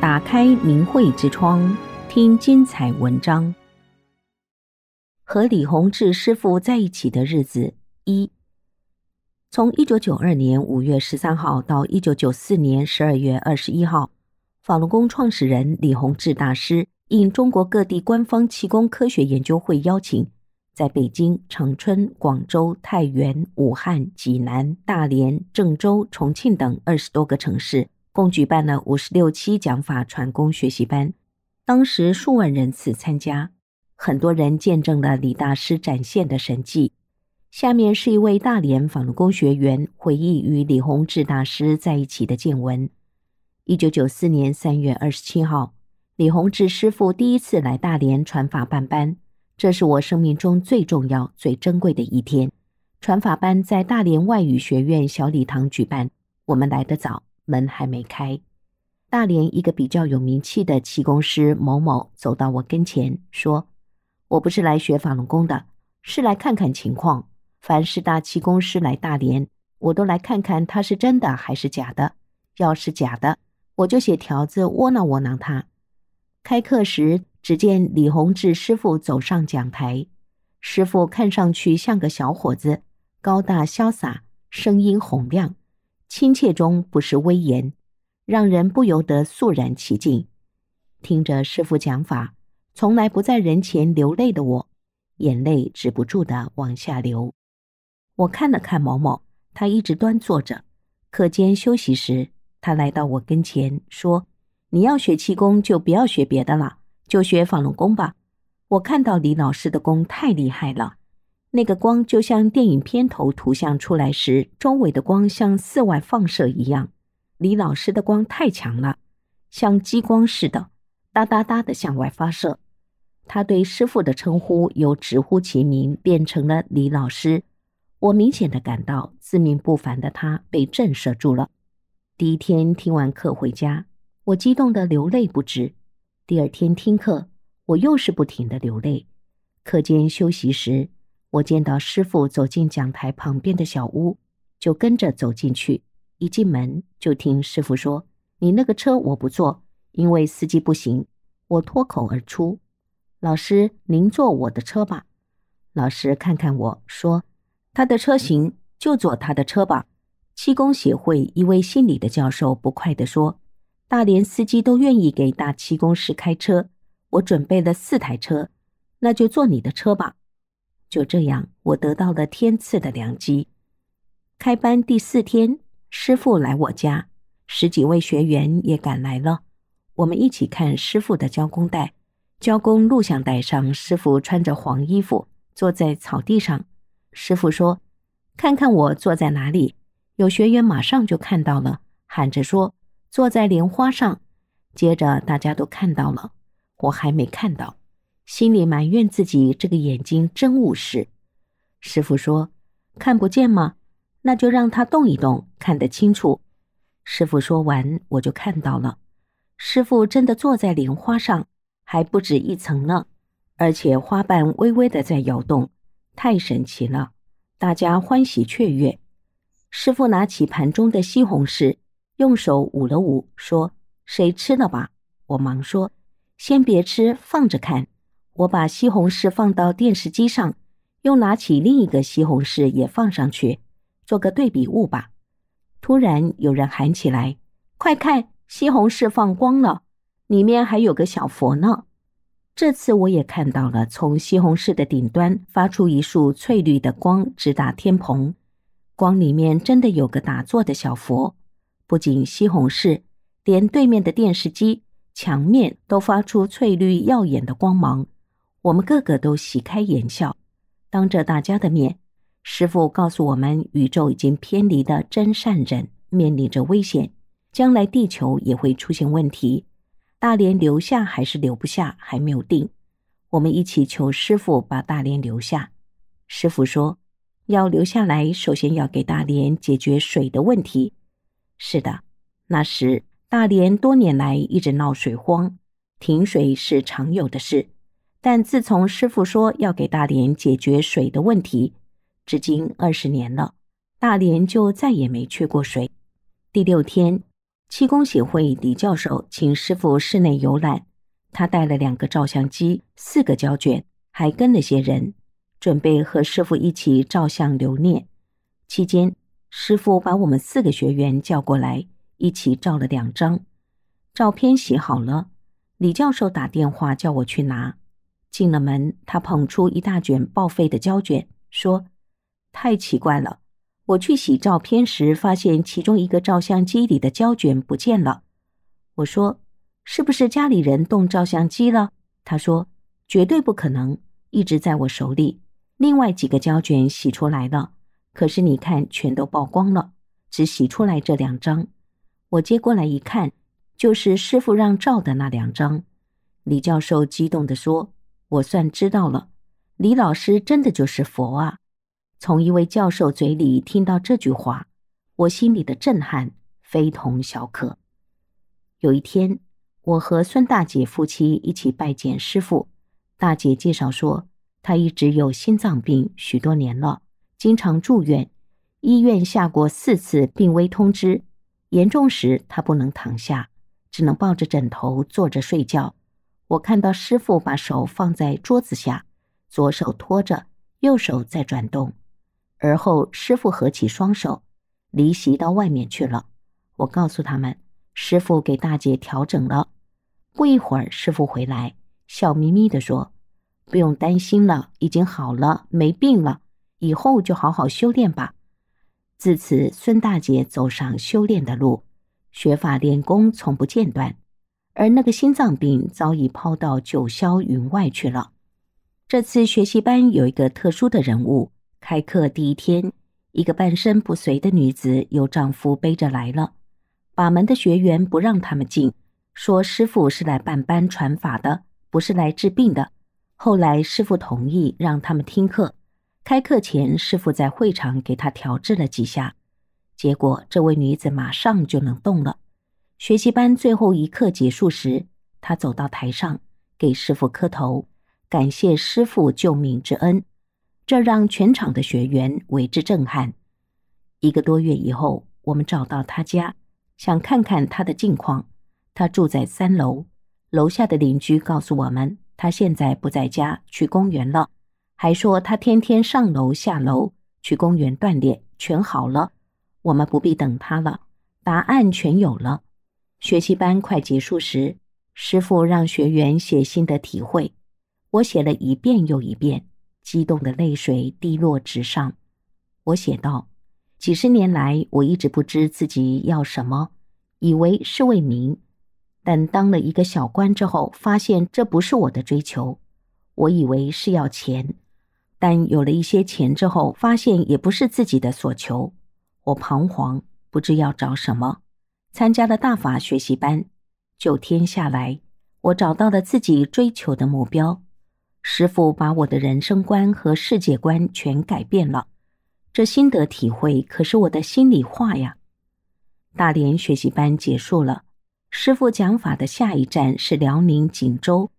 打开明慧之窗，听精彩文章。和李洪志师傅在一起的日子一，从一九九二年五月十三号到一九九四年十二月二十一号，法轮功创始人李洪志大师应中国各地官方气功科学研究会邀请，在北京、长春、广州、太原、武汉、济南、大连、郑州、重庆等二十多个城市。共举办了五十六期讲法传功学习班，当时数万人次参加，很多人见证了李大师展现的神迹。下面是一位大连法轮功学员回忆与李洪志大师在一起的见闻：一九九四年三月二十七号，李洪志师傅第一次来大连传法办班，这是我生命中最重要、最珍贵的一天。传法班在大连外语学院小礼堂举办，我们来得早。门还没开，大连一个比较有名气的气功师某某走到我跟前，说：“我不是来学法轮功的，是来看看情况。凡是大气功师来大连，我都来看看他是真的还是假的。要是假的，我就写条子窝囊窝囊他。”开课时，只见李洪志师傅走上讲台，师傅看上去像个小伙子，高大潇洒，声音洪亮。亲切中不失威严，让人不由得肃然起敬。听着师父讲法，从来不在人前流泪的我，眼泪止不住的往下流。我看了看某某，他一直端坐着。课间休息时，他来到我跟前说：“你要学气功，就不要学别的了，就学法轮功吧。”我看到李老师的功太厉害了。那个光就像电影片头图像出来时，周围的光向四外放射一样。李老师的光太强了，像激光似的，哒哒哒的向外发射。他对师傅的称呼由直呼其名变成了李老师。我明显的感到自命不凡的他被震慑住了。第一天听完课回家，我激动得流泪不止。第二天听课，我又是不停的流泪。课间休息时，我见到师傅走进讲台旁边的小屋，就跟着走进去。一进门就听师傅说：“你那个车我不坐，因为司机不行。”我脱口而出：“老师，您坐我的车吧。”老师看看我说：“他的车行，就坐他的车吧。”气功协会一位姓李的教授不快地说：“大连司机都愿意给大气功师开车，我准备了四台车，那就坐你的车吧。”就这样，我得到了天赐的良机。开班第四天，师傅来我家，十几位学员也赶来了。我们一起看师傅的教工带。教工录像带上，师傅穿着黄衣服，坐在草地上。师傅说：“看看我坐在哪里。”有学员马上就看到了，喊着说：“坐在莲花上。”接着大家都看到了，我还没看到。心里埋怨自己这个眼睛真误事。师傅说：“看不见吗？那就让它动一动，看得清楚。”师傅说完，我就看到了。师傅真的坐在莲花上，还不止一层呢，而且花瓣微微的在摇动，太神奇了！大家欢喜雀跃。师傅拿起盘中的西红柿，用手捂了捂，说：“谁吃了吧？”我忙说：“先别吃，放着看。”我把西红柿放到电视机上，又拿起另一个西红柿也放上去，做个对比物吧。突然有人喊起来：“快看，西红柿放光了，里面还有个小佛呢！”这次我也看到了，从西红柿的顶端发出一束翠绿的光，直达天棚。光里面真的有个打坐的小佛。不仅西红柿，连对面的电视机墙面都发出翠绿耀眼的光芒。我们个个都喜开颜笑，当着大家的面，师傅告诉我们，宇宙已经偏离了真善人，面临着危险，将来地球也会出现问题。大连留下还是留不下，还没有定。我们一起求师傅把大连留下。师傅说，要留下来，首先要给大连解决水的问题。是的，那时大连多年来一直闹水荒，停水是常有的事。但自从师傅说要给大连解决水的问题，至今二十年了，大连就再也没缺过水。第六天，气功协会李教授请师傅室内游览，他带了两个照相机、四个胶卷，还跟了些人，准备和师傅一起照相留念。期间，师傅把我们四个学员叫过来，一起照了两张照片，洗好了。李教授打电话叫我去拿。进了门，他捧出一大卷报废的胶卷，说：“太奇怪了。”我去洗照片时，发现其中一个照相机里的胶卷不见了。我说：“是不是家里人动照相机了？”他说：“绝对不可能，一直在我手里。另外几个胶卷洗出来了，可是你看，全都曝光了，只洗出来这两张。我接过来一看，就是师傅让照的那两张。”李教授激动地说：“我算知道了，李老师真的就是佛啊！”从一位教授嘴里听到这句话，我心里的震撼非同小可。有一天，我和孙大姐夫妻一起拜见师傅。大姐介绍说，她一直有心脏病许多年了，经常住院，医院下过四次病危通知。严重时，她不能躺下，只能抱着枕头坐着睡觉。我看到师傅把手放在桌子下，左手托着，右手在转动。而后，师傅合起双手，离席到外面去了。我告诉他们，师傅给大姐调整了。不一会儿，师傅回来，笑眯眯地说：“不用担心了，已经好了，没病了。以后就好好修炼吧。”自此，孙大姐走上修炼的路，学法练功从不间断，而那个心脏病早已抛到九霄云外去了。这次学习班有一个特殊的人物。开课第一天，一个半身不遂的女子由丈夫背着来了。把门的学员不让他们进，说师傅是来办班传法的，不是来治病的。后来师傅同意让他们听课。开课前，师傅在会场给她调治了几下，结果这位女子马上就能动了。学习班最后一课结束时，他走到台上给师傅磕头，感谢师傅救命之恩。这让全场的学员为之震撼。一个多月以后，我们找到他家，想看看他的近况。他住在三楼，楼下的邻居告诉我们，他现在不在家，去公园了，还说他天天上楼下楼去公园锻炼，全好了。我们不必等他了，答案全有了。学习班快结束时，师傅让学员写心得体会，我写了一遍又一遍。激动的泪水滴落纸上，我写道：“几十年来，我一直不知自己要什么，以为是为民。但当了一个小官之后，发现这不是我的追求。我以为是要钱，但有了一些钱之后，发现也不是自己的所求。我彷徨，不知要找什么。参加了大法学习班，九天下来，我找到了自己追求的目标。”师父把我的人生观和世界观全改变了，这心得体会可是我的心里话呀。大连学习班结束了，师父讲法的下一站是辽宁锦州。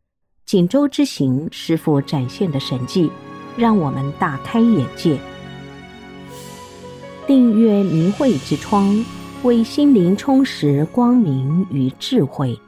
锦州之行，师父展现的神迹，让我们大开眼界。订阅明慧之窗，为心灵充实光明与智慧。